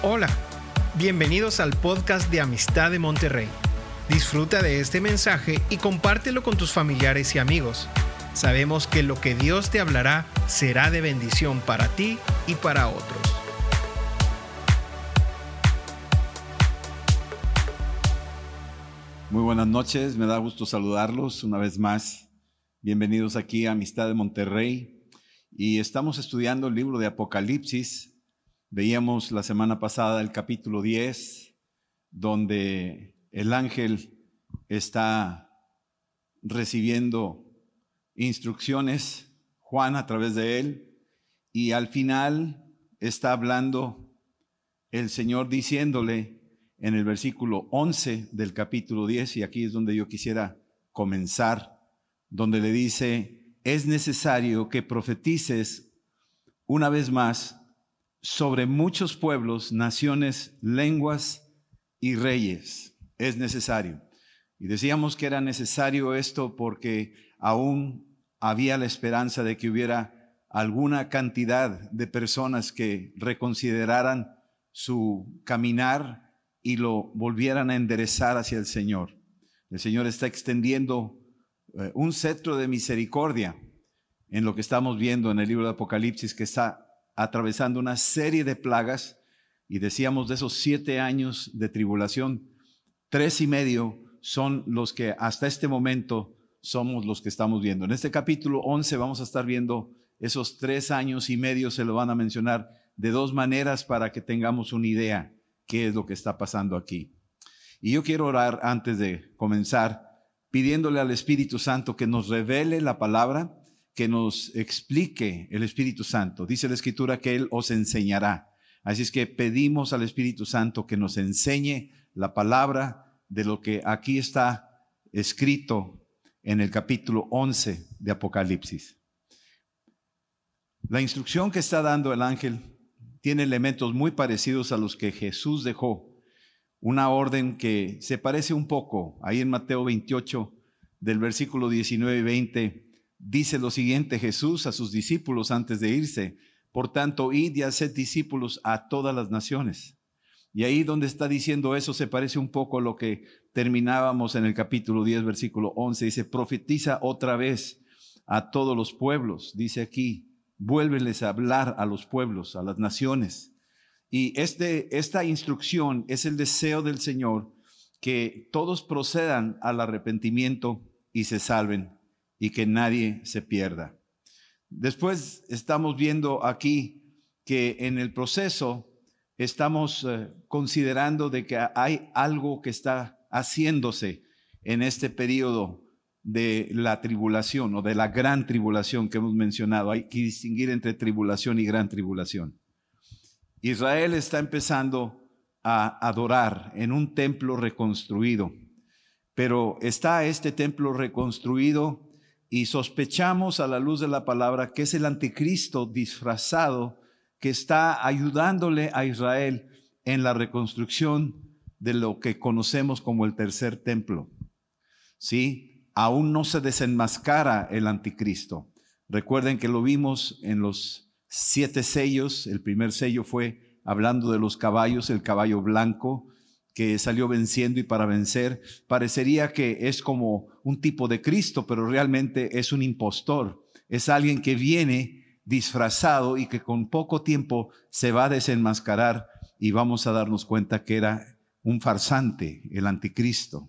Hola, bienvenidos al podcast de Amistad de Monterrey. Disfruta de este mensaje y compártelo con tus familiares y amigos. Sabemos que lo que Dios te hablará será de bendición para ti y para otros. Muy buenas noches, me da gusto saludarlos una vez más. Bienvenidos aquí a Amistad de Monterrey. Y estamos estudiando el libro de Apocalipsis. Veíamos la semana pasada el capítulo 10, donde el ángel está recibiendo instrucciones, Juan a través de él, y al final está hablando el Señor diciéndole en el versículo 11 del capítulo 10, y aquí es donde yo quisiera comenzar, donde le dice, es necesario que profetices una vez más sobre muchos pueblos, naciones, lenguas y reyes. Es necesario. Y decíamos que era necesario esto porque aún había la esperanza de que hubiera alguna cantidad de personas que reconsideraran su caminar y lo volvieran a enderezar hacia el Señor. El Señor está extendiendo eh, un cetro de misericordia en lo que estamos viendo en el libro de Apocalipsis que está atravesando una serie de plagas y decíamos de esos siete años de tribulación, tres y medio son los que hasta este momento somos los que estamos viendo. En este capítulo 11 vamos a estar viendo esos tres años y medio, se lo van a mencionar de dos maneras para que tengamos una idea qué es lo que está pasando aquí. Y yo quiero orar antes de comenzar pidiéndole al Espíritu Santo que nos revele la palabra que nos explique el Espíritu Santo. Dice la Escritura que Él os enseñará. Así es que pedimos al Espíritu Santo que nos enseñe la palabra de lo que aquí está escrito en el capítulo 11 de Apocalipsis. La instrucción que está dando el ángel tiene elementos muy parecidos a los que Jesús dejó. Una orden que se parece un poco ahí en Mateo 28 del versículo 19 y 20 dice lo siguiente Jesús a sus discípulos antes de irse. Por tanto, id y haced discípulos a todas las naciones. Y ahí donde está diciendo eso se parece un poco a lo que terminábamos en el capítulo 10, versículo 11. Dice, profetiza otra vez a todos los pueblos. Dice aquí, vuélveles a hablar a los pueblos, a las naciones. Y este, esta instrucción es el deseo del Señor que todos procedan al arrepentimiento y se salven y que nadie se pierda. Después estamos viendo aquí que en el proceso estamos eh, considerando de que hay algo que está haciéndose en este periodo de la tribulación o de la gran tribulación que hemos mencionado. Hay que distinguir entre tribulación y gran tribulación. Israel está empezando a adorar en un templo reconstruido, pero está este templo reconstruido y sospechamos a la luz de la palabra que es el anticristo disfrazado que está ayudándole a Israel en la reconstrucción de lo que conocemos como el tercer templo. ¿Sí? Aún no se desenmascara el anticristo. Recuerden que lo vimos en los siete sellos. El primer sello fue hablando de los caballos, el caballo blanco, que salió venciendo y para vencer, parecería que es como un tipo de Cristo, pero realmente es un impostor. Es alguien que viene disfrazado y que con poco tiempo se va a desenmascarar y vamos a darnos cuenta que era un farsante, el anticristo.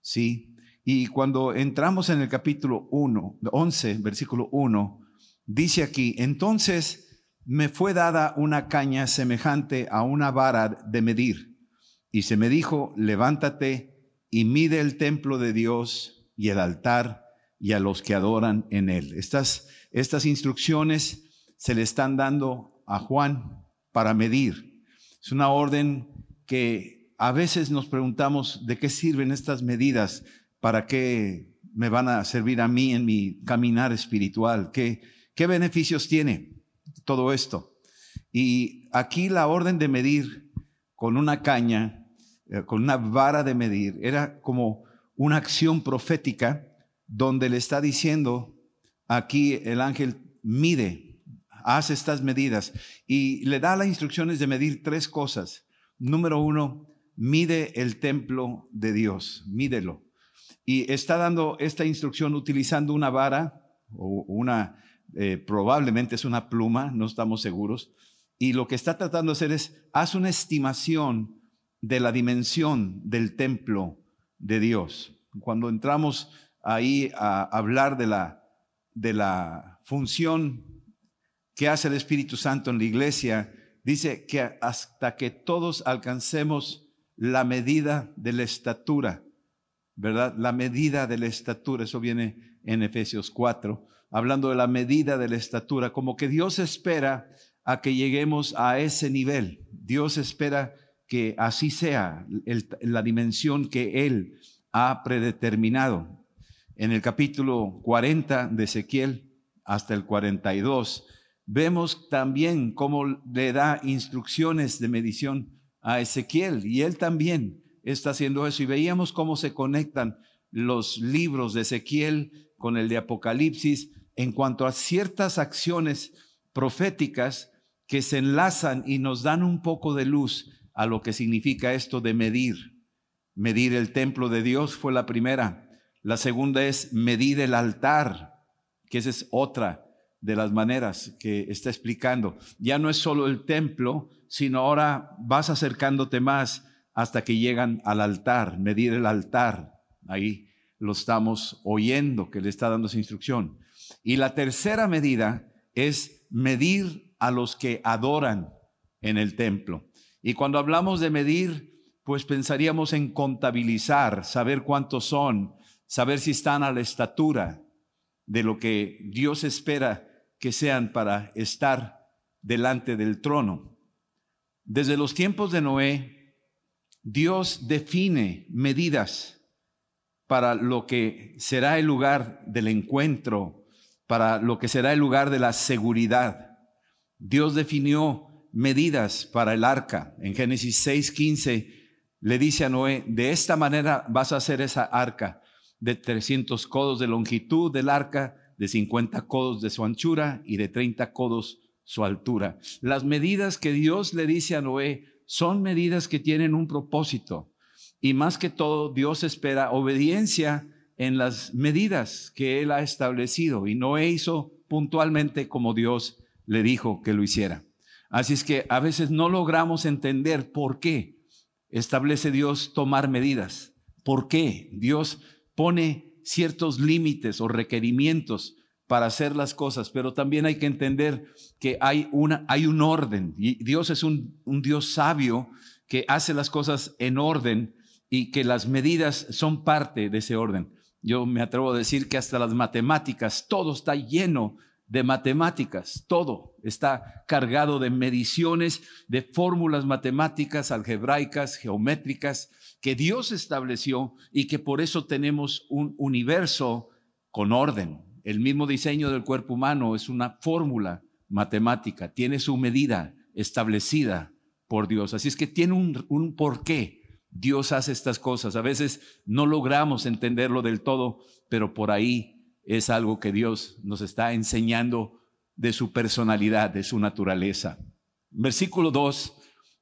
¿Sí? Y cuando entramos en el capítulo 1, 11, versículo 1, dice aquí, entonces me fue dada una caña semejante a una vara de medir y se me dijo, levántate y mide el templo de Dios y el altar y a los que adoran en él. Estas, estas instrucciones se le están dando a Juan para medir. Es una orden que a veces nos preguntamos de qué sirven estas medidas, para qué me van a servir a mí en mi caminar espiritual, qué, qué beneficios tiene todo esto. Y aquí la orden de medir con una caña, con una vara de medir. Era como una acción profética donde le está diciendo, aquí el ángel mide haz estas medidas. Y le da las instrucciones de medir tres cosas. Número uno, mide el templo de Dios, mídelo. Y está dando esta instrucción utilizando una vara o una, eh, probablemente es una pluma, no estamos seguros. Y lo que está tratando de hacer es, haz una estimación de la dimensión del templo de Dios. Cuando entramos ahí a hablar de la, de la función que hace el Espíritu Santo en la iglesia, dice que hasta que todos alcancemos la medida de la estatura, ¿verdad? La medida de la estatura, eso viene en Efesios 4, hablando de la medida de la estatura, como que Dios espera a que lleguemos a ese nivel. Dios espera que así sea la dimensión que Él ha predeterminado. En el capítulo 40 de Ezequiel hasta el 42, vemos también cómo le da instrucciones de medición a Ezequiel y él también está haciendo eso. Y veíamos cómo se conectan los libros de Ezequiel con el de Apocalipsis en cuanto a ciertas acciones proféticas que se enlazan y nos dan un poco de luz a lo que significa esto de medir. Medir el templo de Dios fue la primera. La segunda es medir el altar, que esa es otra de las maneras que está explicando. Ya no es solo el templo, sino ahora vas acercándote más hasta que llegan al altar, medir el altar. Ahí lo estamos oyendo que le está dando esa instrucción. Y la tercera medida es medir a los que adoran en el templo. Y cuando hablamos de medir, pues pensaríamos en contabilizar, saber cuántos son, saber si están a la estatura de lo que Dios espera que sean para estar delante del trono. Desde los tiempos de Noé, Dios define medidas para lo que será el lugar del encuentro, para lo que será el lugar de la seguridad. Dios definió medidas para el arca. En Génesis 6:15 le dice a Noé, de esta manera vas a hacer esa arca de 300 codos de longitud del arca, de 50 codos de su anchura y de 30 codos su altura. Las medidas que Dios le dice a Noé son medidas que tienen un propósito. Y más que todo, Dios espera obediencia en las medidas que Él ha establecido. Y Noé hizo puntualmente como Dios le dijo que lo hiciera. Así es que a veces no logramos entender por qué establece Dios tomar medidas, por qué Dios pone ciertos límites o requerimientos para hacer las cosas, pero también hay que entender que hay, una, hay un orden y Dios es un, un Dios sabio que hace las cosas en orden y que las medidas son parte de ese orden. Yo me atrevo a decir que hasta las matemáticas, todo está lleno de matemáticas, todo está cargado de mediciones, de fórmulas matemáticas, algebraicas, geométricas, que Dios estableció y que por eso tenemos un universo con orden. El mismo diseño del cuerpo humano es una fórmula matemática, tiene su medida establecida por Dios. Así es que tiene un, un porqué. Dios hace estas cosas. A veces no logramos entenderlo del todo, pero por ahí es algo que Dios nos está enseñando de su personalidad, de su naturaleza. Versículo 2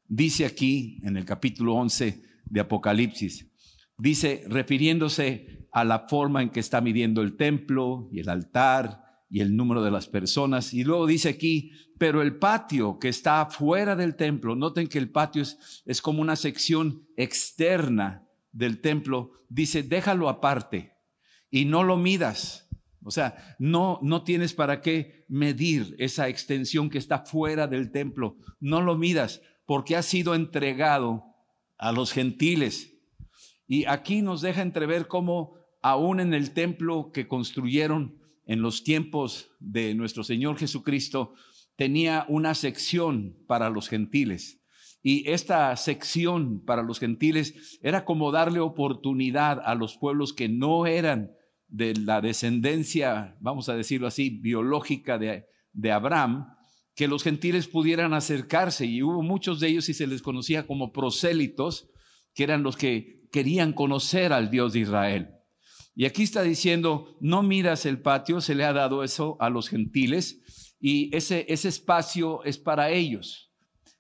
dice aquí en el capítulo 11 de Apocalipsis, dice, refiriéndose a la forma en que está midiendo el templo y el altar y el número de las personas. Y luego dice aquí, pero el patio que está afuera del templo, noten que el patio es, es como una sección externa del templo, dice, déjalo aparte y no lo midas o sea, no, no tienes para qué medir esa extensión que está fuera del templo. No lo midas porque ha sido entregado a los gentiles. Y aquí nos deja entrever cómo aún en el templo que construyeron en los tiempos de nuestro Señor Jesucristo, tenía una sección para los gentiles. Y esta sección para los gentiles era como darle oportunidad a los pueblos que no eran de la descendencia, vamos a decirlo así, biológica de, de Abraham, que los gentiles pudieran acercarse y hubo muchos de ellos y se les conocía como prosélitos, que eran los que querían conocer al Dios de Israel. Y aquí está diciendo, no miras el patio, se le ha dado eso a los gentiles. y ese, ese espacio es para ellos.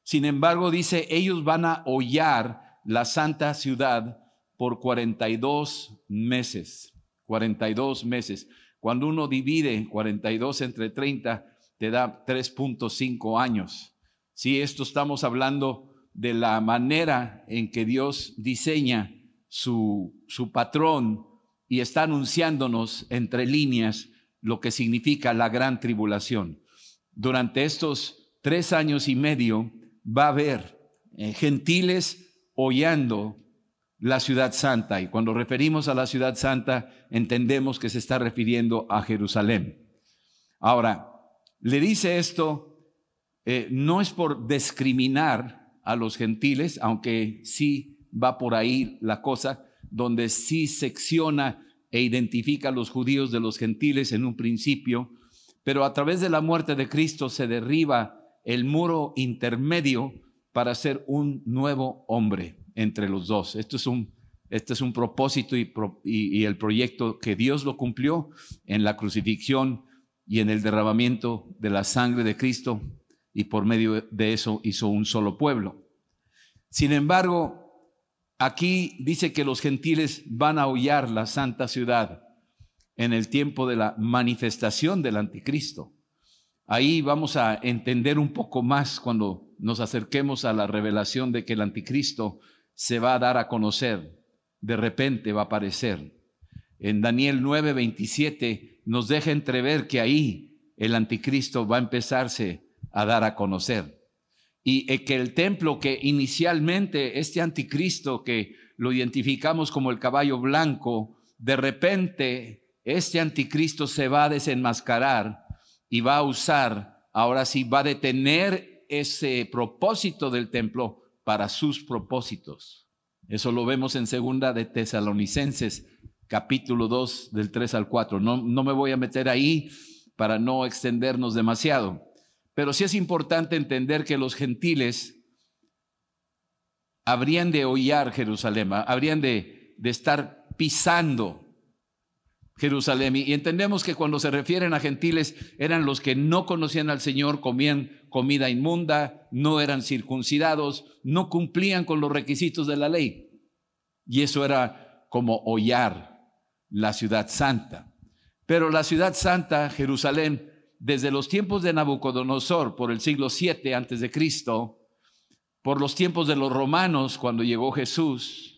Sin embargo, dice, ellos van a hollar la santa ciudad por 42 meses. 42 meses. Cuando uno divide 42 entre 30, te da 3.5 años. Si esto estamos hablando de la manera en que Dios diseña su, su patrón y está anunciándonos entre líneas lo que significa la gran tribulación. Durante estos tres años y medio va a haber eh, gentiles hollando la ciudad santa. Y cuando referimos a la ciudad santa, entendemos que se está refiriendo a Jerusalén. Ahora, le dice esto, eh, no es por discriminar a los gentiles, aunque sí va por ahí la cosa, donde sí secciona e identifica a los judíos de los gentiles en un principio, pero a través de la muerte de Cristo se derriba el muro intermedio para ser un nuevo hombre entre los dos. Esto es un, este es un propósito y, y, el proyecto que Dios lo cumplió en la crucifixión y en el derramamiento de la sangre de Cristo y por medio de eso hizo un solo pueblo. Sin embargo, aquí dice que los gentiles van a hollar la santa ciudad en el tiempo de la manifestación del anticristo. Ahí vamos a entender un poco más cuando nos acerquemos a la revelación de que el anticristo se va a dar a conocer, de repente va a aparecer. En Daniel 9:27 nos deja entrever que ahí el anticristo va a empezarse a dar a conocer. Y que el templo que inicialmente este anticristo que lo identificamos como el caballo blanco, de repente este anticristo se va a desenmascarar y va a usar, ahora sí, va a detener ese propósito del templo para sus propósitos. Eso lo vemos en segunda de Tesalonicenses, capítulo 2, del 3 al 4. No, no me voy a meter ahí para no extendernos demasiado, pero sí es importante entender que los gentiles habrían de hollar Jerusalén, habrían de, de estar pisando Jerusalén. Y entendemos que cuando se refieren a gentiles eran los que no conocían al Señor, comían comida inmunda, no eran circuncidados, no cumplían con los requisitos de la ley. Y eso era como hollar la ciudad santa. Pero la ciudad santa, Jerusalén, desde los tiempos de Nabucodonosor, por el siglo 7 antes de Cristo, por los tiempos de los romanos cuando llegó Jesús,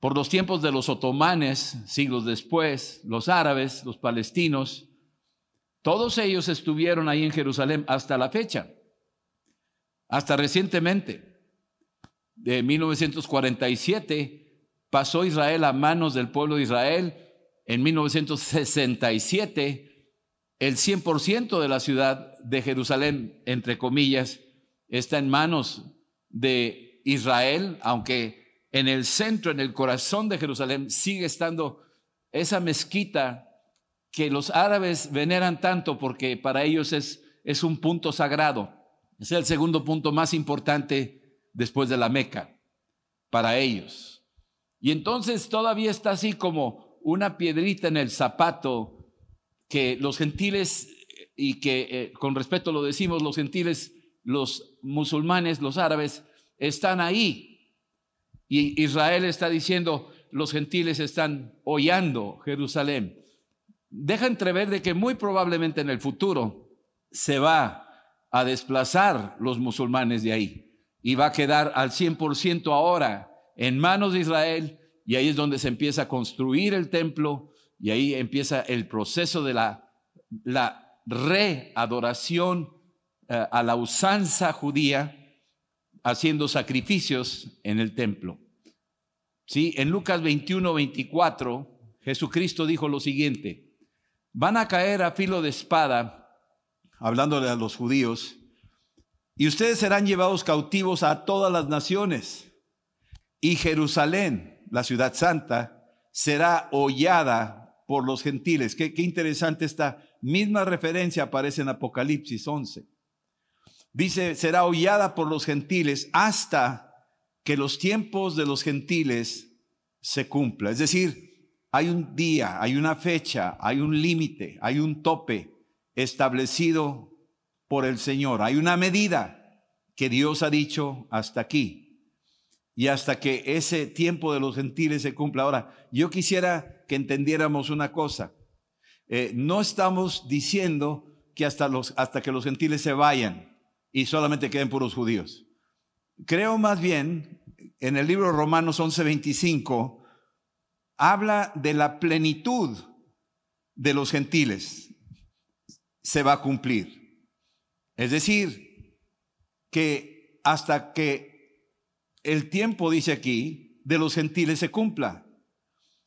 por los tiempos de los otomanes, siglos después, los árabes, los palestinos, todos ellos estuvieron ahí en Jerusalén hasta la fecha, hasta recientemente. De 1947 pasó Israel a manos del pueblo de Israel. En 1967 el 100% de la ciudad de Jerusalén, entre comillas, está en manos de Israel, aunque en el centro, en el corazón de Jerusalén, sigue estando esa mezquita que los árabes veneran tanto porque para ellos es, un punto sagrado. Es el segundo punto más importante después de la Meca, para ellos. Y entonces todavía está así como una piedrita en el zapato que los gentiles, y que eh, con respeto lo decimos, los gentiles, los musulmanes, los árabes, están ahí y Israel está diciendo, los gentiles están hollando Jerusalén. Deja entrever de que muy probablemente en el futuro se va a desplazar los musulmanes de ahí y va a quedar al 100% ahora en manos de Israel y ahí es donde se empieza a construir el templo y ahí empieza el proceso de la, readoración eh, a la usanza judía haciendo sacrificios en el templo. Sí, en Lucas 21, 24, Jesucristo dijo lo siguiente, van a caer a filo de espada, hablándole a los judíos, y ustedes serán llevados cautivos a todas las naciones, y Jerusalén, la ciudad santa, será hollada por los gentiles. Qué, qué interesante esta misma referencia aparece en Apocalipsis 11. Dice, será hollada por los gentiles hasta que los tiempos de los gentiles se cumplan. Es decir, hay un día, hay una fecha, hay un límite, hay un tope establecido por el Señor. Hay una medida que Dios ha dicho hasta aquí. Y hasta que ese tiempo de los gentiles se cumpla. Ahora, yo quisiera que entendiéramos una cosa. Eh, no estamos diciendo que hasta, los, hasta que los gentiles se vayan y solamente queden puros judíos. Creo más bien, en el libro Romanos 11:25, habla de la plenitud de los gentiles. Se va a cumplir. Es decir, que hasta que el tiempo, dice aquí, de los gentiles se cumpla.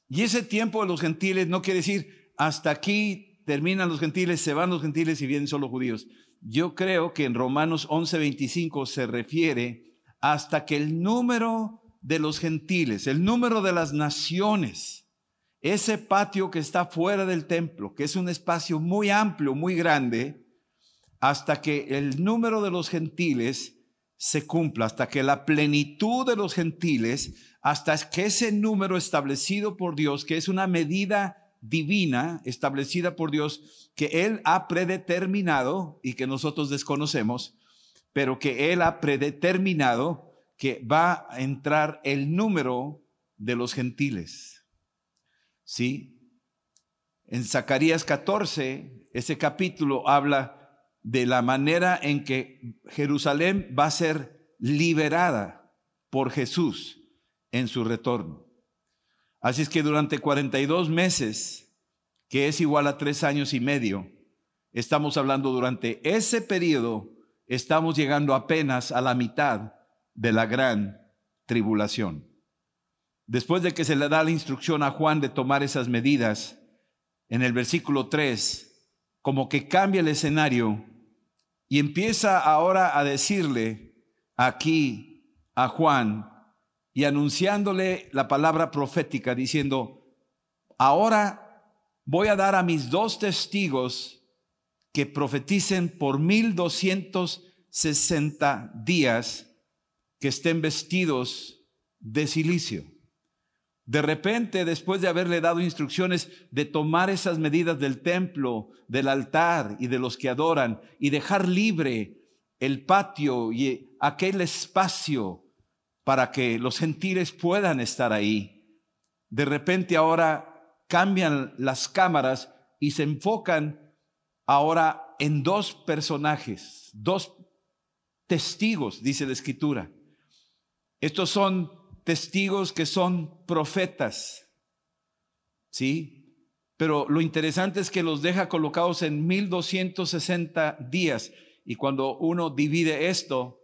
Y ese tiempo de los gentiles no quiere decir hasta aquí terminan los gentiles, se van los gentiles y vienen solo judíos. Yo creo que en Romanos 11:25 se refiere hasta que el número de los gentiles, el número de las naciones, ese patio que está fuera del templo, que es un espacio muy amplio, muy grande, hasta que el número de los gentiles se cumpla, hasta que la plenitud de los gentiles, hasta que ese número establecido por Dios, que es una medida divina establecida por Dios que Él ha predeterminado y que nosotros desconocemos, pero que Él ha predeterminado que va a entrar el número de los gentiles. ¿Sí? En Zacarías 14, ese capítulo habla de la manera en que Jerusalén va a ser liberada por Jesús en su retorno. Así es que durante 42 meses, que es igual a tres años y medio, estamos hablando durante ese periodo, estamos llegando apenas a la mitad de la gran tribulación. Después de que se le da la instrucción a Juan de tomar esas medidas, en el versículo 3, como que cambia el escenario y empieza ahora a decirle aquí a Juan, y anunciándole la palabra profética, diciendo, ahora voy a dar a mis dos testigos que profeticen por mil doscientos sesenta días que estén vestidos de silicio. De repente, después de haberle dado instrucciones de tomar esas medidas del templo, del altar y de los que adoran, y dejar libre el patio y aquel espacio para que los gentiles puedan estar ahí. De repente ahora cambian las cámaras y se enfocan ahora en dos personajes, dos testigos, dice la escritura. Estos son testigos que son profetas, ¿sí? Pero lo interesante es que los deja colocados en 1260 días. Y cuando uno divide esto,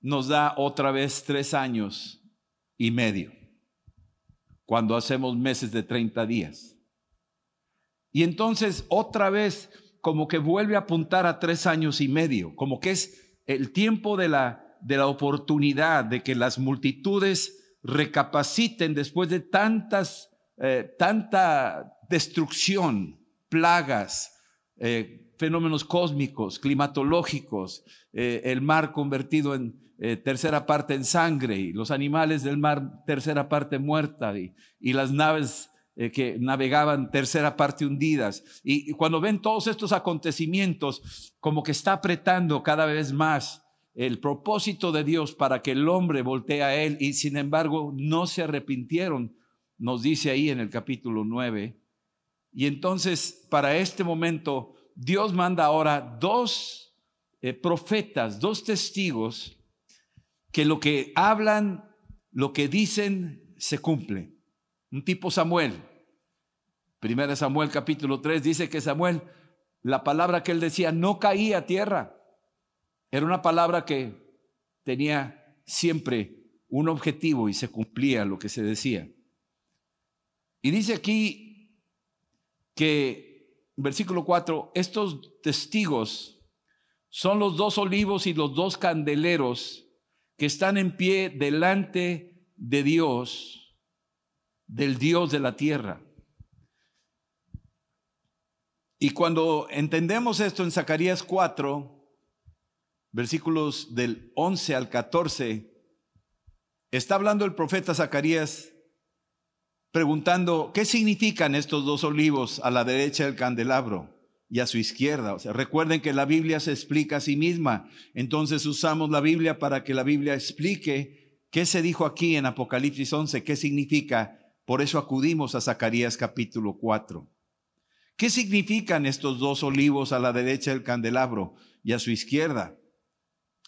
nos da otra vez tres años y medio, cuando hacemos meses de 30 días. Y entonces otra vez como que vuelve a apuntar a tres años y medio, como que es el tiempo de la, de la oportunidad de que las multitudes recapaciten después de tantas, eh, tanta destrucción, plagas, eh, fenómenos cósmicos, climatológicos, eh, el mar convertido en, eh, tercera parte en sangre, y los animales del mar tercera parte muerta, y, las naves eh, que navegaban tercera parte hundidas. Y, y cuando ven todos estos acontecimientos, como que está apretando cada vez más el propósito de Dios para que el hombre voltee a Él, y sin embargo no se arrepintieron, nos dice ahí en el capítulo 9. Y entonces, para este momento, Dios manda ahora dos eh, profetas, dos testigos, que lo que hablan, lo que dicen, se cumple. Un tipo Samuel. Primera Samuel capítulo 3 dice que Samuel, la palabra que él decía no caía a tierra. Era una palabra que tenía siempre un objetivo y se cumplía lo que se decía. Y dice aquí que, versículo 4, estos testigos son los dos olivos y los dos candeleros que están en pie delante de Dios, del Dios de la tierra. Y cuando entendemos esto en Zacarías 4, versículos del 11 al 14, está hablando el profeta Zacarías preguntando, ¿qué significan estos dos olivos a la derecha del candelabro? Y a su izquierda. O recuerden que la Biblia se explica a sí misma. Entonces usamos la Biblia para que la Biblia explique qué se dijo aquí en Apocalipsis 11, qué significa. Por eso acudimos a Zacarías capítulo 4. ¿Qué significan estos dos olivos a la derecha del candelabro y a su izquierda?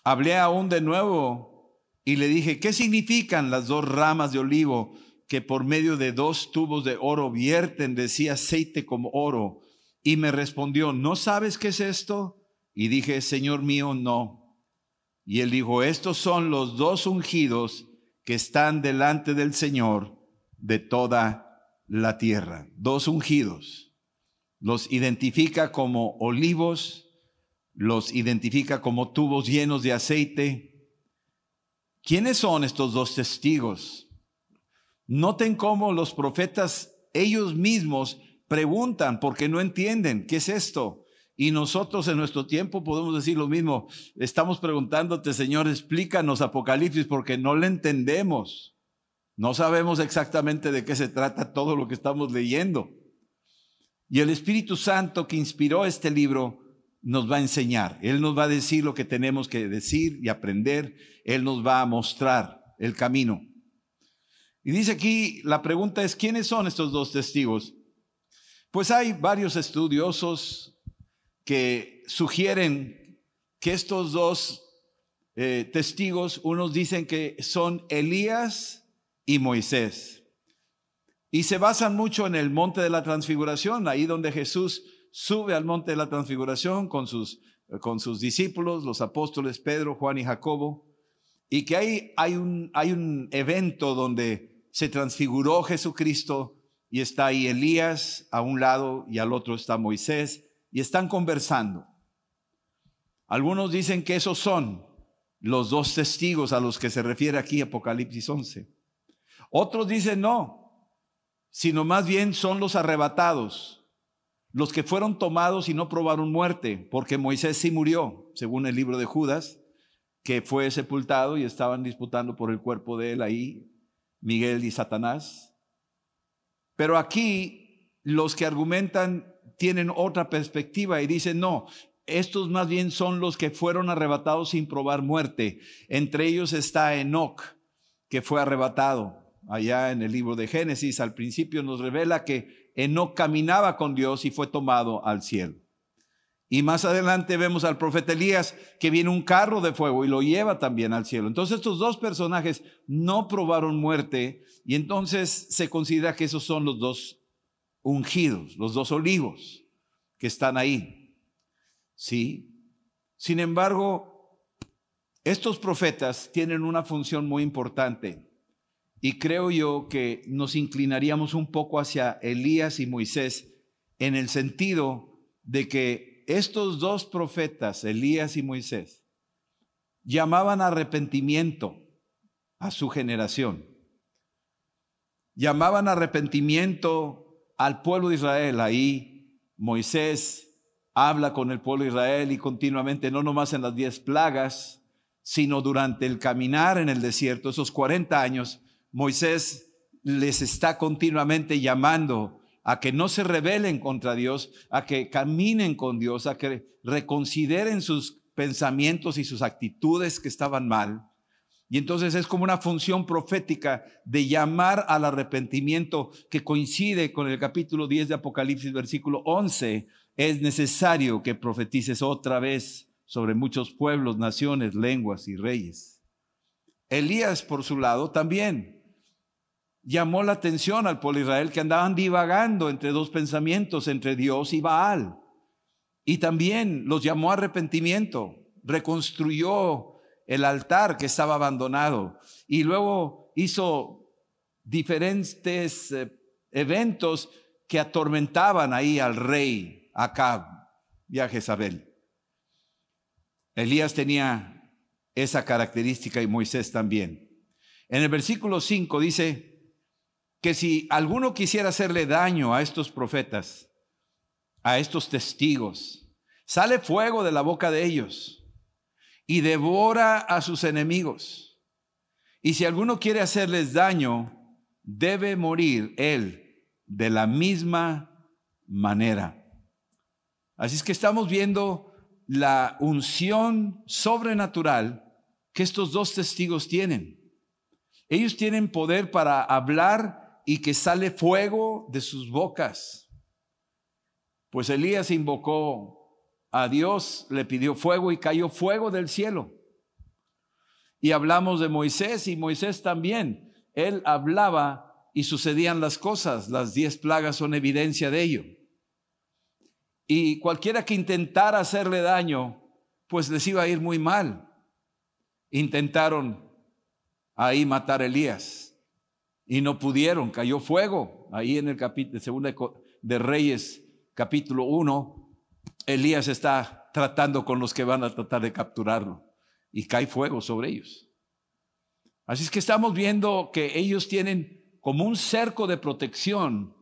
Hablé aún de nuevo y le dije, ¿qué significan las dos ramas de olivo que por medio de dos tubos de oro vierten de sí aceite como oro? Y me respondió, ¿no sabes qué es esto? Y dije, Señor mío, no. Y él dijo, estos son los dos ungidos que están delante del Señor de toda la tierra. Dos ungidos los identifica como olivos, los identifica como tubos llenos de aceite. ¿Quiénes son estos dos testigos? Noten cómo los profetas ellos mismos preguntan porque no entienden qué es esto. Y nosotros en nuestro tiempo podemos decir lo mismo. Estamos preguntándote, Señor, explícanos Apocalipsis porque no le entendemos. No sabemos exactamente de qué se trata todo lo que estamos leyendo. Y el Espíritu Santo que inspiró este libro nos va a enseñar. Él nos va a decir lo que tenemos que decir y aprender. Él nos va a mostrar el camino. Y dice aquí, la pregunta es, ¿quiénes son estos dos testigos? Pues hay varios estudiosos que sugieren que estos dos eh, testigos, unos dicen que son Elías y Moisés. Y se basan mucho en el monte de la transfiguración, ahí donde Jesús sube al monte de la transfiguración con sus, con sus discípulos, los apóstoles Pedro, Juan y Jacobo, y que ahí hay un, hay un evento donde se transfiguró Jesucristo y está ahí Elías a un lado y al otro está Moisés y están conversando. Algunos dicen que esos son los dos testigos a los que se refiere aquí Apocalipsis 11. Otros dicen no, sino más bien son los arrebatados, los que fueron tomados y no probaron muerte, porque Moisés sí murió, según el libro de Judas, que fue sepultado y estaban disputando por el cuerpo de él ahí, Miguel y Satanás. Pero aquí los que argumentan tienen otra perspectiva y dicen, no, estos más bien son los que fueron arrebatados sin probar muerte. Entre ellos está Enoch, que fue arrebatado allá en el libro de Génesis, al principio nos revela que Enoch caminaba con Dios y fue tomado al cielo. Y más adelante vemos al profeta Elías que viene un carro de fuego y lo lleva también al cielo. Entonces estos dos personajes no probaron muerte y entonces se considera que esos son los dos ungidos, los dos olivos que están ahí. Sí. Sin embargo, estos profetas tienen una función muy importante. Y creo yo que nos inclinaríamos un poco hacia Elías y Moisés en el sentido de que estos dos profetas, Elías y Moisés, llamaban arrepentimiento a su generación. Llamaban arrepentimiento al pueblo de Israel. Ahí Moisés habla con el pueblo de Israel y continuamente, no nomás en las diez plagas, sino durante el caminar en el desierto, esos 40 años, Moisés les está continuamente llamando a que no se rebelen contra Dios, a que caminen con Dios, a que reconsideren sus pensamientos y sus actitudes que estaban mal. Y entonces es como una función profética de llamar al arrepentimiento que coincide con el capítulo 10 de Apocalipsis, versículo 11. Es necesario que profetices otra vez sobre muchos pueblos, naciones, lenguas y reyes. Elías, por su lado, también llamó la atención al pueblo Israel que andaban divagando entre dos pensamientos, entre Dios y Baal. Y también los llamó a arrepentimiento, reconstruyó el altar que estaba abandonado y luego hizo diferentes eh, eventos que atormentaban ahí al rey Acab y a Jezabel. Elías tenía esa característica y Moisés también. En el versículo 5 dice, que si alguno quisiera hacerle daño a estos profetas, a estos testigos, sale fuego de la boca de ellos y devora a sus enemigos. Y si alguno quiere hacerles daño, debe morir él de la misma manera. Así es que estamos viendo la unción sobrenatural que estos dos testigos tienen. Ellos tienen poder para hablar y que sale fuego de sus bocas. Pues Elías invocó a Dios, le pidió fuego y cayó fuego del cielo. Y hablamos de Moisés y Moisés también. Él hablaba y sucedían las cosas. Las diez plagas son evidencia de ello. Y cualquiera que intentara hacerle daño, pues les iba a ir muy mal. Intentaron ahí matar a Elías y no pudieron, cayó fuego. Ahí en el capítulo segundo de Reyes, capítulo 1, Elías está tratando con los que van a tratar de capturarlo y cae fuego sobre ellos. Así es que estamos viendo que ellos tienen como un cerco de protección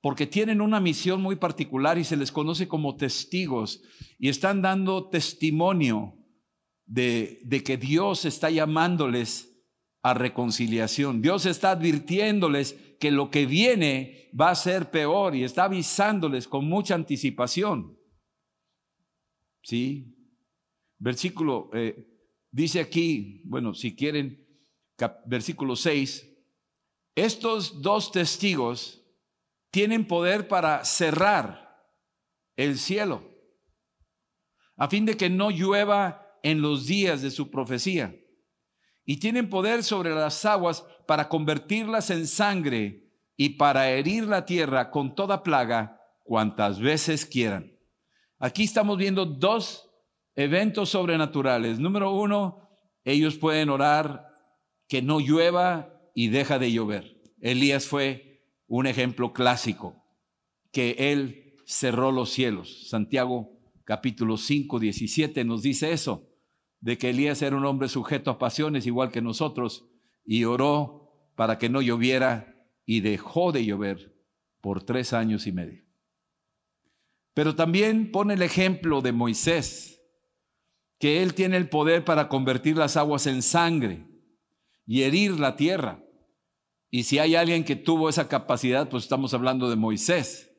porque tienen una misión muy particular y se les conoce como testigos y están dando testimonio de, de, que Dios está llamándoles a reconciliación. Dios está advirtiéndoles que lo que viene va a ser peor y está avisándoles con mucha anticipación. ¿Sí? Versículo, eh, dice aquí, bueno, si quieren, versículo 6, estos dos testigos tienen poder para cerrar el cielo, a fin de que no llueva en los días de su profecía. Y tienen poder sobre las aguas para convertirlas en sangre y para herir la tierra con toda plaga cuantas veces quieran. Aquí estamos viendo dos eventos sobrenaturales. Número uno, ellos pueden orar que no llueva y deja de llover. Elías fue un ejemplo clásico, que Él cerró los cielos. Santiago capítulo 5, 17 nos dice eso, de que Elías era un hombre sujeto a pasiones igual que nosotros y oró para que no lloviera y dejó de llover por tres años y medio. Pero también pone el ejemplo de Moisés, que él tiene el poder para convertir las aguas en sangre y herir la tierra. Y si hay alguien que tuvo esa capacidad, pues estamos hablando de Moisés,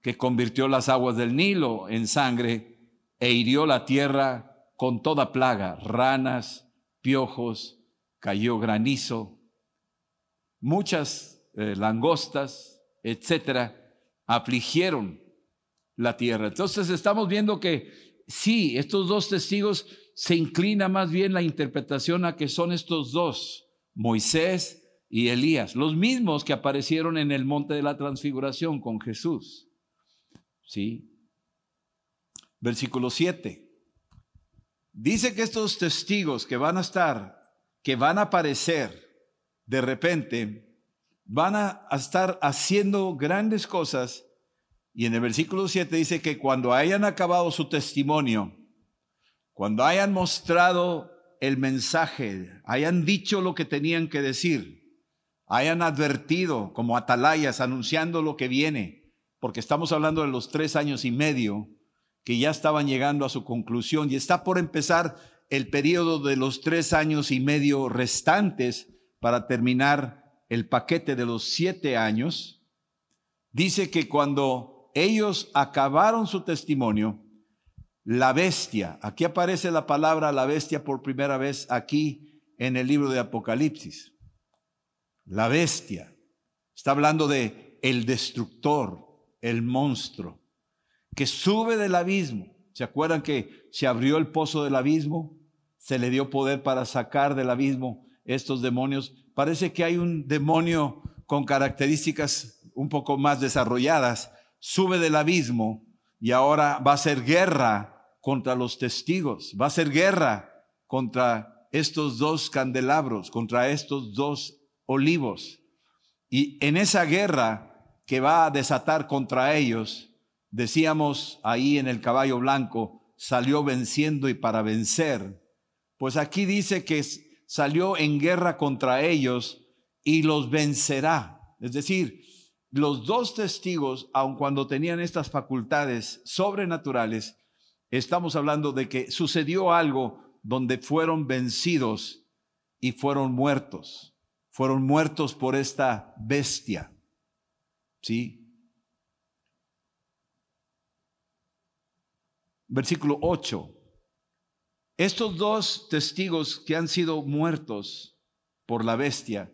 que convirtió las aguas del Nilo en sangre e hirió la tierra con toda plaga, ranas, piojos, cayó granizo, muchas eh, langostas, etcétera, afligieron la tierra. Entonces estamos viendo que sí, estos dos testigos se inclina más bien la interpretación a que son estos dos, Moisés y Elías, los mismos que aparecieron en el monte de la transfiguración con Jesús. ¿Sí? Versículo 7. Dice que estos testigos que van a estar, que van a aparecer de repente, van a, estar haciendo grandes cosas. Y en el versículo 7 dice que cuando hayan acabado su testimonio, cuando hayan mostrado el mensaje, hayan dicho lo que tenían que decir, hayan advertido como atalayas anunciando lo que viene, porque estamos hablando de los tres años y medio que ya estaban llegando a su conclusión y está por empezar el periodo de los tres años y medio restantes para terminar el paquete de los siete años. Dice que cuando ellos acabaron su testimonio, la bestia, aquí aparece la palabra la bestia por primera vez aquí en el libro de Apocalipsis la bestia. Está hablando de el destructor, el monstruo, que sube del abismo. ¿Se acuerdan que se abrió el pozo del abismo? Se le dio poder para sacar del abismo estos demonios. Parece que hay un demonio con características un poco más desarrolladas. Sube del abismo y ahora va a ser guerra contra los testigos. Va a ser guerra contra estos dos candelabros, contra estos dos olivos. Y en esa guerra que va a desatar contra ellos, decíamos ahí en el caballo blanco, salió venciendo y para vencer. Pues aquí dice que salió en guerra contra ellos y los vencerá. Es decir, los dos testigos, aun cuando tenían estas facultades sobrenaturales, estamos hablando de que sucedió algo donde fueron vencidos y fueron muertos fueron muertos por esta bestia. ¿Sí? Versículo 8. Estos dos testigos que han sido muertos por la bestia,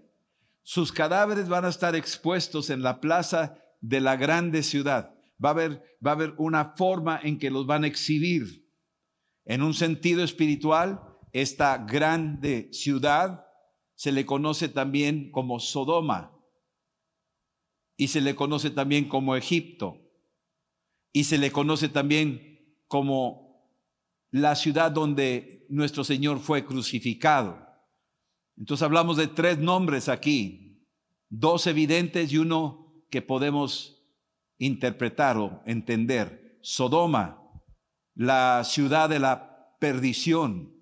sus cadáveres van a estar expuestos en la plaza de la grande ciudad. Va a haber, va a haber una forma en que los van a exhibir. En un sentido espiritual, esta grande ciudad se le conoce también como Sodoma y se le conoce también como Egipto y se le conoce también como la ciudad donde nuestro Señor fue crucificado. Entonces hablamos de tres nombres aquí, dos evidentes y uno que podemos interpretar o entender. Sodoma, la ciudad de la perdición,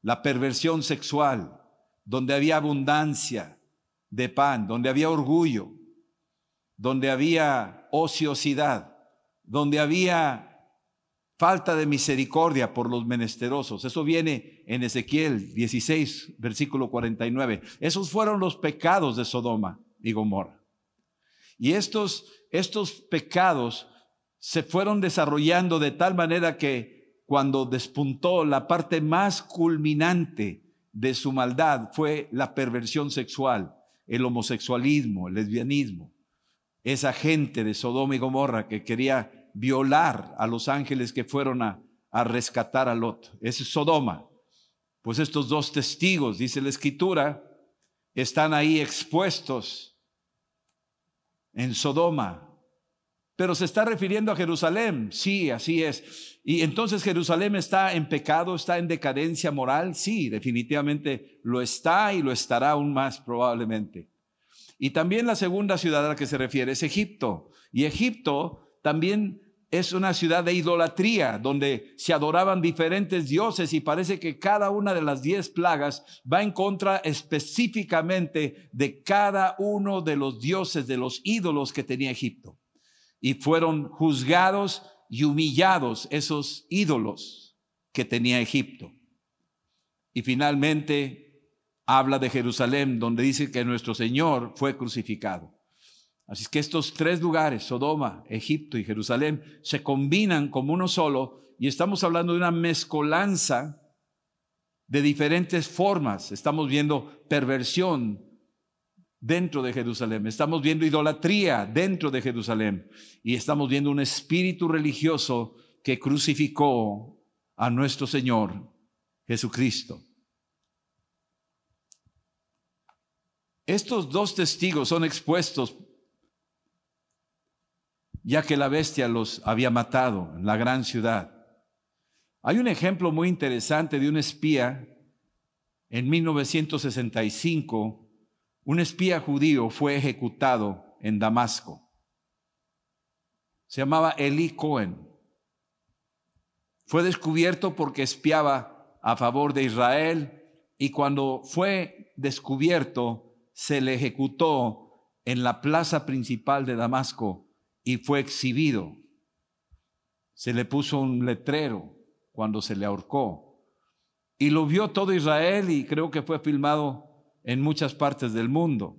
la perversión sexual, donde había abundancia de pan, donde había orgullo, donde había ociosidad, donde había falta de misericordia por los menesterosos. Eso viene en Ezequiel 16, versículo 49. Esos fueron los pecados de Sodoma y Gomorra. Y estos, estos pecados se fueron desarrollando de tal manera que cuando despuntó la parte más culminante de su maldad fue la perversión sexual, el homosexualismo, el lesbianismo. Esa gente de Sodoma y Gomorra que quería violar a los ángeles que fueron a, rescatar a Lot. Ese es Sodoma. Pues estos dos testigos, dice la escritura, están ahí expuestos en Sodoma. Pero se está refiriendo a Jerusalén. Sí, así es. Y entonces Jerusalén está en pecado, está en decadencia moral. Sí, definitivamente lo está y lo estará aún más probablemente. Y también la segunda ciudad a la que se refiere es Egipto. Y Egipto también es una ciudad de idolatría, donde se adoraban diferentes dioses y parece que cada una de las diez plagas va en contra específicamente de cada uno de los dioses, de los ídolos que tenía Egipto. Y fueron juzgados y humillados esos ídolos que tenía Egipto. Y finalmente habla de Jerusalén, donde dice que nuestro Señor fue crucificado. Así es que estos tres lugares, Sodoma, Egipto y Jerusalén, se combinan como uno solo y estamos hablando de una mezcolanza de diferentes formas. Estamos viendo perversión dentro de Jerusalén, estamos viendo idolatría dentro de Jerusalén y estamos viendo un espíritu religioso que crucificó a nuestro Señor Jesucristo. Estos dos testigos son expuestos ya que la bestia los había matado en la gran ciudad. Hay un ejemplo muy interesante de un espía en 1965. Un espía judío fue ejecutado en Damasco. Se llamaba Eli Cohen. Fue descubierto porque espiaba a favor de Israel y cuando fue descubierto se le ejecutó en la plaza principal de Damasco y fue exhibido. Se le puso un letrero cuando se le ahorcó. Y lo vio todo Israel y creo que fue filmado en muchas partes del mundo.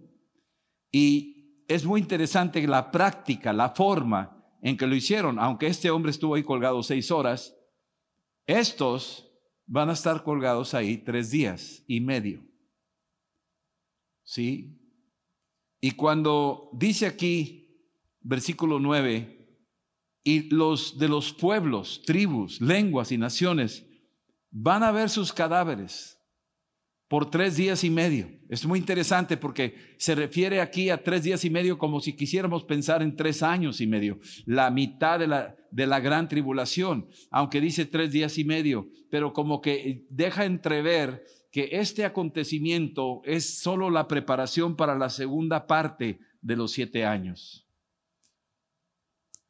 Y es muy interesante la práctica, la forma en que lo hicieron. Aunque este hombre estuvo ahí colgado seis horas, estos van a estar colgados ahí tres días y medio. ¿Sí? Y cuando dice aquí versículo 9, y los de los pueblos, tribus, lenguas y naciones van a ver sus cadáveres por tres días y medio. Es muy interesante porque se refiere aquí a tres días y medio como si quisiéramos pensar en tres años y medio, la mitad de la, de la gran tribulación, aunque dice tres días y medio, pero como que deja entrever que este acontecimiento es solo la preparación para la segunda parte de los siete años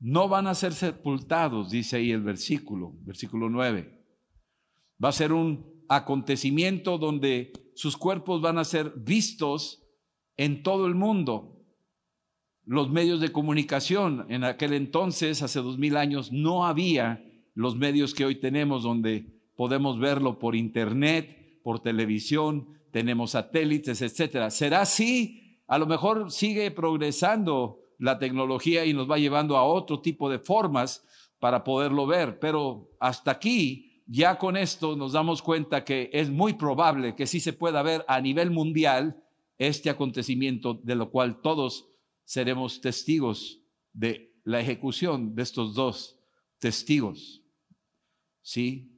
no van a ser sepultados, dice ahí el versículo, versículo 9. Va a ser un acontecimiento donde sus cuerpos van a ser vistos en todo el mundo. Los medios de comunicación, en aquel entonces, hace dos mil años, no había los medios que hoy tenemos donde podemos verlo por internet, por televisión, tenemos satélites, etcétera. ¿Será así? A lo mejor sigue progresando la tecnología y nos va llevando a otro tipo de formas, para poderlo ver, pero hasta aquí, ya con esto nos damos cuenta que es muy probable que sí se pueda ver a nivel mundial este acontecimiento de lo cual todos seremos testigos de la ejecución de estos dos testigos. ¿Sí?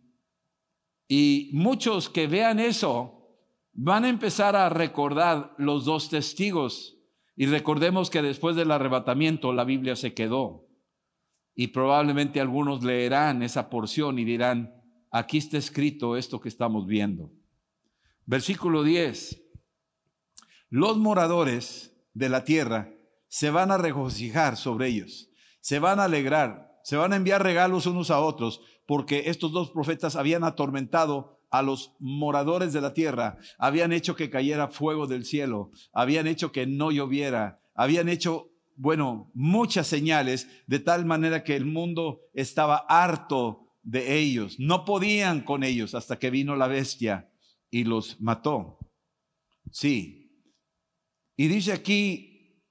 Y muchos que vean eso van a empezar a recordar los dos testigos. Y recordemos que después del arrebatamiento la Biblia se quedó. Y probablemente algunos leerán esa porción y dirán, aquí está escrito esto que estamos viendo. Versículo 10. Los moradores de la tierra se van a regocijar sobre ellos, se van a alegrar, se van a enviar regalos unos a otros, porque estos dos profetas habían atormentado a los moradores de la tierra, habían hecho que cayera fuego del cielo, habían hecho que no lloviera, habían hecho, bueno, muchas señales, de tal manera que el mundo estaba harto de ellos, no podían con ellos hasta que vino la bestia y los mató. Sí. Y dice aquí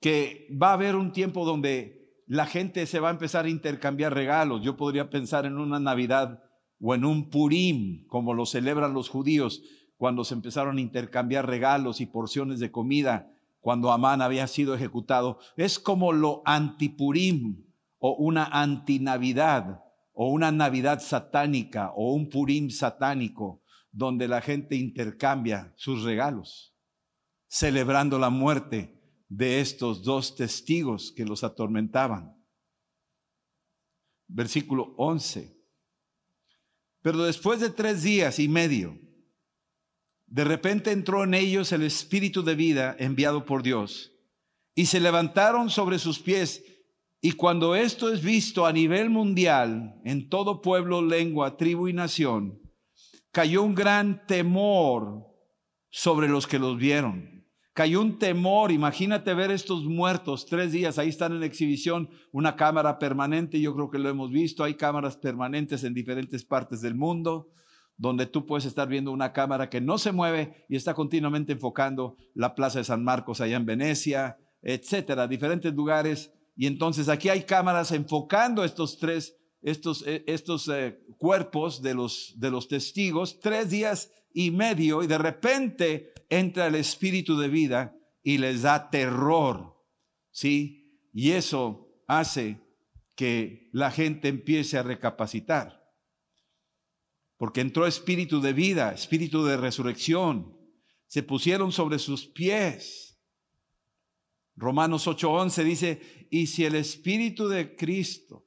que va a haber un tiempo donde la gente se va a empezar a intercambiar regalos. Yo podría pensar en una Navidad o en un Purim, como lo celebran los judíos, cuando se empezaron a intercambiar regalos y porciones de comida, cuando Amán había sido ejecutado. Es como lo antipurim o una antinavidad o una Navidad satánica o un Purim satánico, donde la gente intercambia sus regalos, celebrando la muerte de estos dos testigos que los atormentaban. Versículo 11. Pero después de tres días y medio, de repente entró en ellos el espíritu de vida enviado por Dios y se levantaron sobre sus pies. Y cuando esto es visto a nivel mundial, en todo pueblo, lengua, tribu y nación, cayó un gran temor sobre los que los vieron Cayó un temor, imagínate ver estos muertos tres días, ahí están en exhibición una cámara permanente, yo creo que lo hemos visto, hay cámaras permanentes en diferentes partes del mundo, donde tú puedes estar viendo una cámara que no se mueve y está continuamente enfocando la Plaza de San Marcos allá en Venecia, etcétera, diferentes lugares. Y entonces aquí hay cámaras enfocando estos tres, estos, eh, estos eh, cuerpos de los, de los testigos, tres días y medio, y de repente entra el espíritu de vida y les da terror, ¿sí? Y eso hace que la gente empiece a recapacitar. Porque entró espíritu de vida, espíritu de resurrección. Se pusieron sobre sus pies. Romanos 8:11 dice, y si el espíritu de Cristo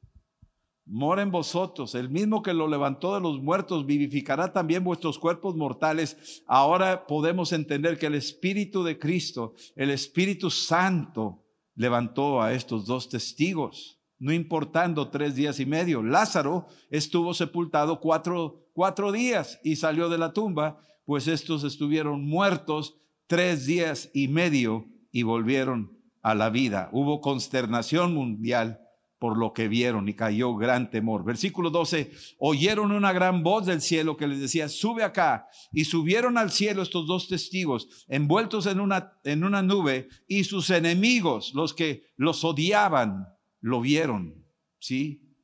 mora en vosotros. El mismo que lo levantó de los muertos vivificará también vuestros cuerpos mortales. Ahora podemos entender que el Espíritu de Cristo, el Espíritu Santo, levantó a estos dos testigos, no importando tres días y medio. Lázaro estuvo sepultado cuatro, cuatro días y salió de la tumba, pues estos estuvieron muertos tres días y medio y volvieron a la vida. Hubo consternación mundial por lo que vieron y cayó gran temor. Versículo 12, oyeron una gran voz del cielo que les decía, sube acá. Y subieron al cielo estos dos testigos, envueltos en una, en una nube, y sus enemigos, los que los odiaban, lo vieron. ¿Sí?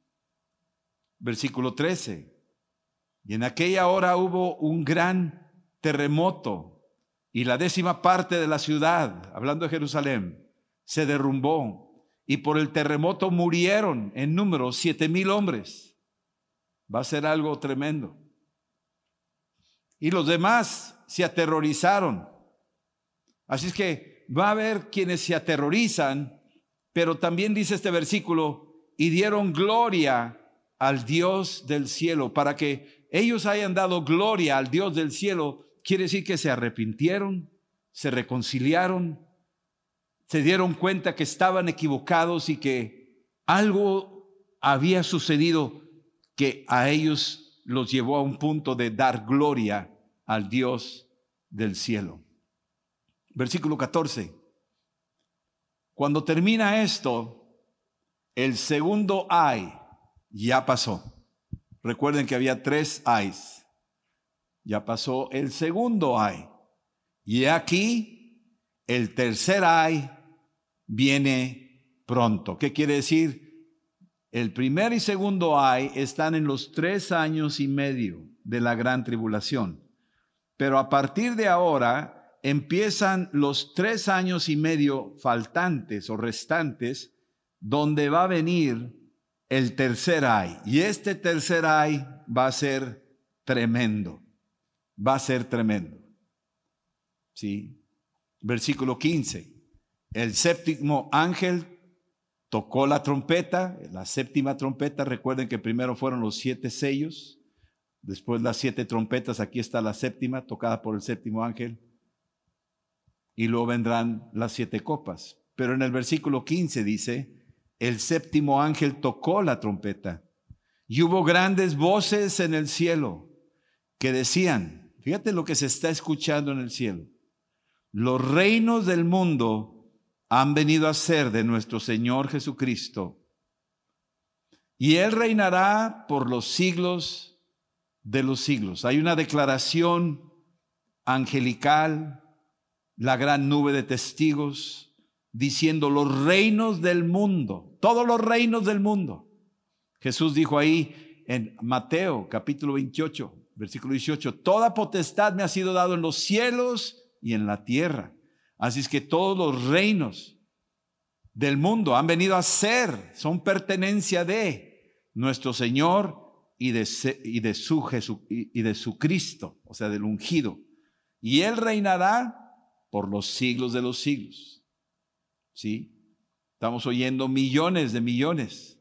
Versículo 13, y en aquella hora hubo un gran terremoto, y la décima parte de la ciudad, hablando de Jerusalén, se derrumbó y por el terremoto murieron en número siete mil hombres. Va a ser algo tremendo. Y los demás se aterrorizaron. Así es que va a haber quienes se aterrorizan, pero también dice este versículo, y dieron gloria al Dios del cielo. Para que ellos hayan dado gloria al Dios del cielo, quiere decir que se arrepintieron, se reconciliaron, se dieron cuenta que estaban equivocados y que algo había sucedido que a ellos los llevó a un punto de dar gloria al Dios del cielo. Versículo 14. Cuando termina esto, el segundo ay ya pasó. Recuerden que había tres ayes. Ya pasó el segundo ay. Y aquí el tercer ay viene pronto. ¿Qué quiere decir? El primer y segundo ay están en los tres años y medio de la gran tribulación. Pero a partir de ahora empiezan los tres años y medio faltantes o restantes, donde va a venir el tercer ay. Y este tercer ay va a ser tremendo. Va a ser tremendo. ¿Sí? Versículo 15. El séptimo ángel tocó la trompeta, la séptima trompeta. Recuerden que primero fueron los siete sellos, después las siete trompetas. Aquí está la séptima, tocada por el séptimo ángel. Y luego vendrán las siete copas. Pero en el versículo 15 dice, el séptimo ángel tocó la trompeta y hubo grandes voces en el cielo que decían, fíjate lo que se está escuchando en el cielo, los reinos del mundo han venido a ser de nuestro Señor Jesucristo y Él reinará por los siglos de los siglos. Hay una declaración angelical, la gran nube de testigos, diciendo los reinos del mundo, todos los reinos del mundo. Jesús dijo ahí en Mateo capítulo 28, versículo 18, toda potestad me ha sido dado en los cielos y en la tierra. Así es que todos los reinos del mundo han venido a ser, son pertenencia de nuestro Señor y de, su, y de su Cristo, o sea, del ungido. Y Él reinará por los siglos de los siglos. ¿sí? Estamos oyendo millones de millones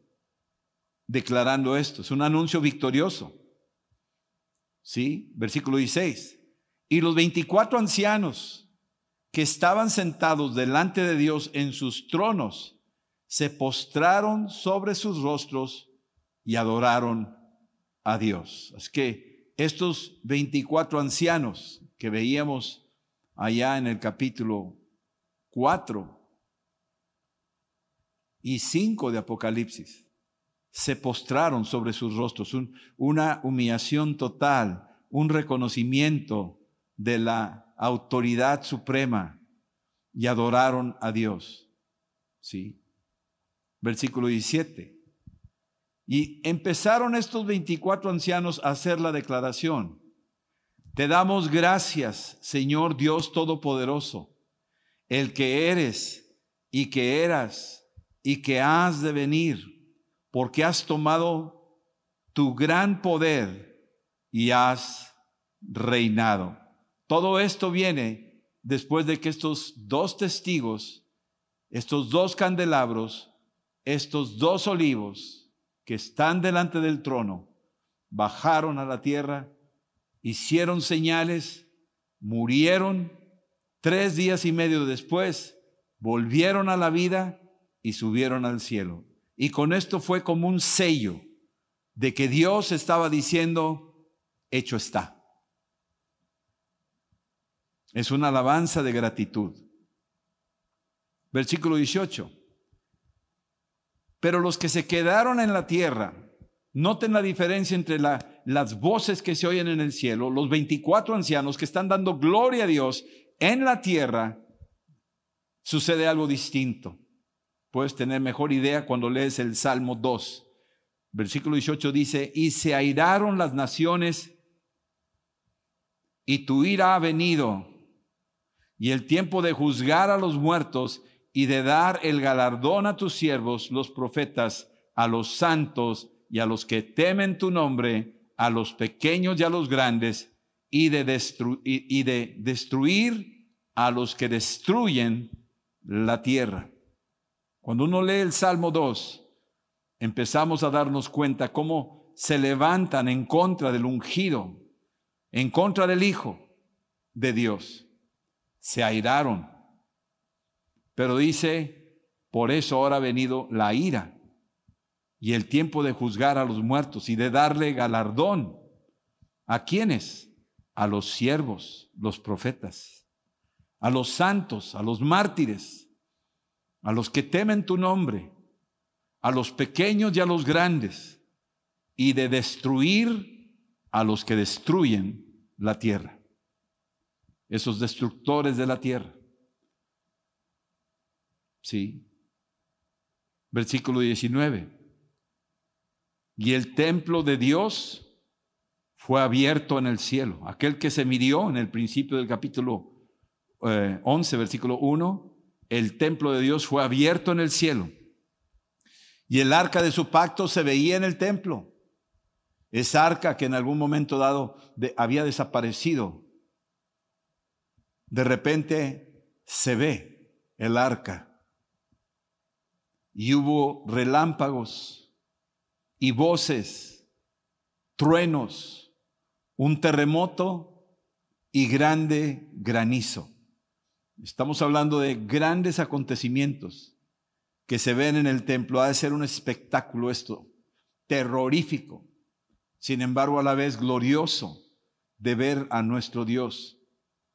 declarando esto. Es un anuncio victorioso. ¿Sí? Versículo 16. Y los 24 ancianos que estaban sentados delante de Dios en sus tronos se postraron sobre sus rostros y adoraron a Dios. Es que estos 24 ancianos que veíamos allá en el capítulo 4 y cinco de Apocalipsis se postraron sobre sus rostros, una humillación total, un reconocimiento de la autoridad suprema y adoraron a Dios. ¿Sí? Versículo 17. Y empezaron estos 24 ancianos a hacer la declaración. Te damos gracias, Señor Dios Todopoderoso, el que eres y que eras y que has de venir, porque has tomado tu gran poder y has reinado. Todo esto viene después de que estos dos testigos, estos dos candelabros, estos dos olivos que están delante del trono, bajaron a la tierra, hicieron señales, murieron, tres días y medio después, volvieron a la vida y subieron al cielo. Y con esto fue como un sello de que Dios estaba diciendo, hecho está. Es una alabanza de gratitud. Versículo 18. Pero los que se quedaron en la tierra, noten la diferencia entre la, las voces que se oyen en el cielo, los 24 ancianos que están dando gloria a Dios en la tierra, sucede algo distinto. Puedes tener mejor idea cuando lees el Salmo 2. Versículo 18 dice, y se airaron las naciones y tu ira ha venido y el tiempo de juzgar a los muertos y de dar el galardón a tus siervos, los profetas, a los santos y a los que temen tu nombre, a los pequeños y a los grandes, y de, destruir a los que destruyen la tierra. Cuando uno lee el Salmo 2, empezamos a darnos cuenta cómo se levantan en contra del ungido, en contra del Hijo de Dios. Se airaron. Pero dice, por eso ahora ha venido la ira y el tiempo de juzgar a los muertos y de darle galardón. ¿A quiénes? A los siervos, los profetas, a los santos, a los mártires a los que temen tu nombre, a los pequeños y a los grandes, y de destruir a los que destruyen la tierra, esos destructores de la tierra. Sí. Versículo 19. y el templo de Dios fue abierto en el cielo. Aquel que se midió en el principio del capítulo 11, eh, versículo 1, el templo de Dios fue abierto en el cielo. Y el arca de su pacto se veía en el templo. Esa arca que en algún momento dado había desaparecido, de repente se ve el arca. Y hubo relámpagos y voces, truenos, un terremoto y grande granizo. Estamos hablando de grandes acontecimientos que se ven en el templo. Ha de ser un espectáculo esto, terrorífico, sin embargo a la vez glorioso de ver a nuestro Dios.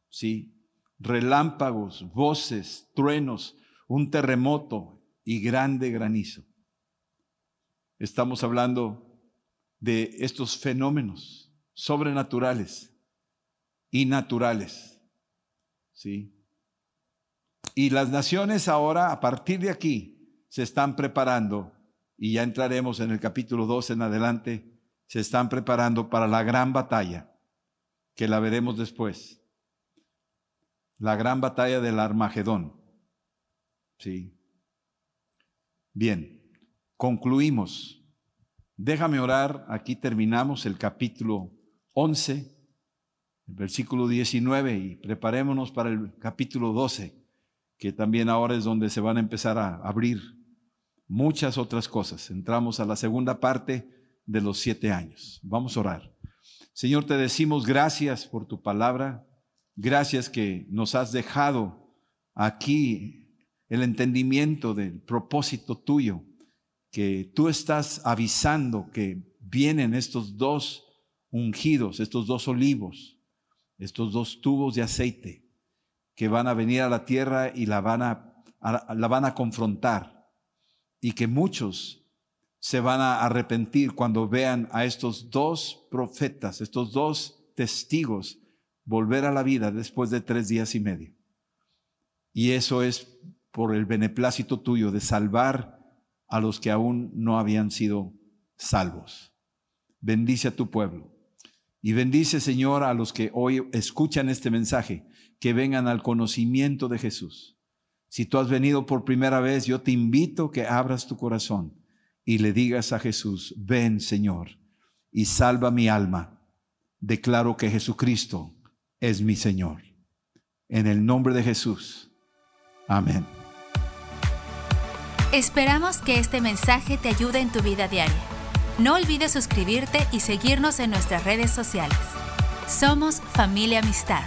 Sí, relámpagos, voces, truenos, un terremoto y grande granizo. Estamos hablando de estos fenómenos sobrenaturales y naturales. ¿Sí? Y las naciones ahora, a partir de aquí, se están preparando, y ya entraremos en el capítulo 2 en adelante, se están preparando para la gran batalla, que la veremos después. La gran batalla del Armagedón. Sí. Bien, concluimos. Déjame orar, aquí terminamos el capítulo 11, el versículo 19, y preparémonos para el capítulo 12 que también ahora es donde se van a empezar a abrir muchas otras cosas. Entramos a la segunda parte de los siete años. Vamos a orar. Señor, te decimos gracias por tu palabra, gracias que nos has dejado aquí el entendimiento del propósito tuyo, que tú estás avisando que vienen estos dos ungidos, estos dos olivos, estos dos tubos de aceite que van a venir a la tierra y la van a, la van a confrontar y que muchos se van a arrepentir cuando vean a estos dos profetas, estos dos testigos volver a la vida después de tres días y medio. Y eso es por el beneplácito tuyo de salvar a los que aún no habían sido salvos. Bendice a tu pueblo. Y bendice, Señor, a los que hoy escuchan este mensaje que vengan al conocimiento de Jesús. Si tú has venido por primera vez, yo te invito que abras tu corazón y le digas a Jesús, ven Señor, y salva mi alma. Declaro que Jesucristo es mi Señor. En el nombre de Jesús. Amén. Esperamos que este mensaje te ayude en tu vida diaria. No olvides suscribirte y seguirnos en nuestras redes sociales. Somos familia amistad.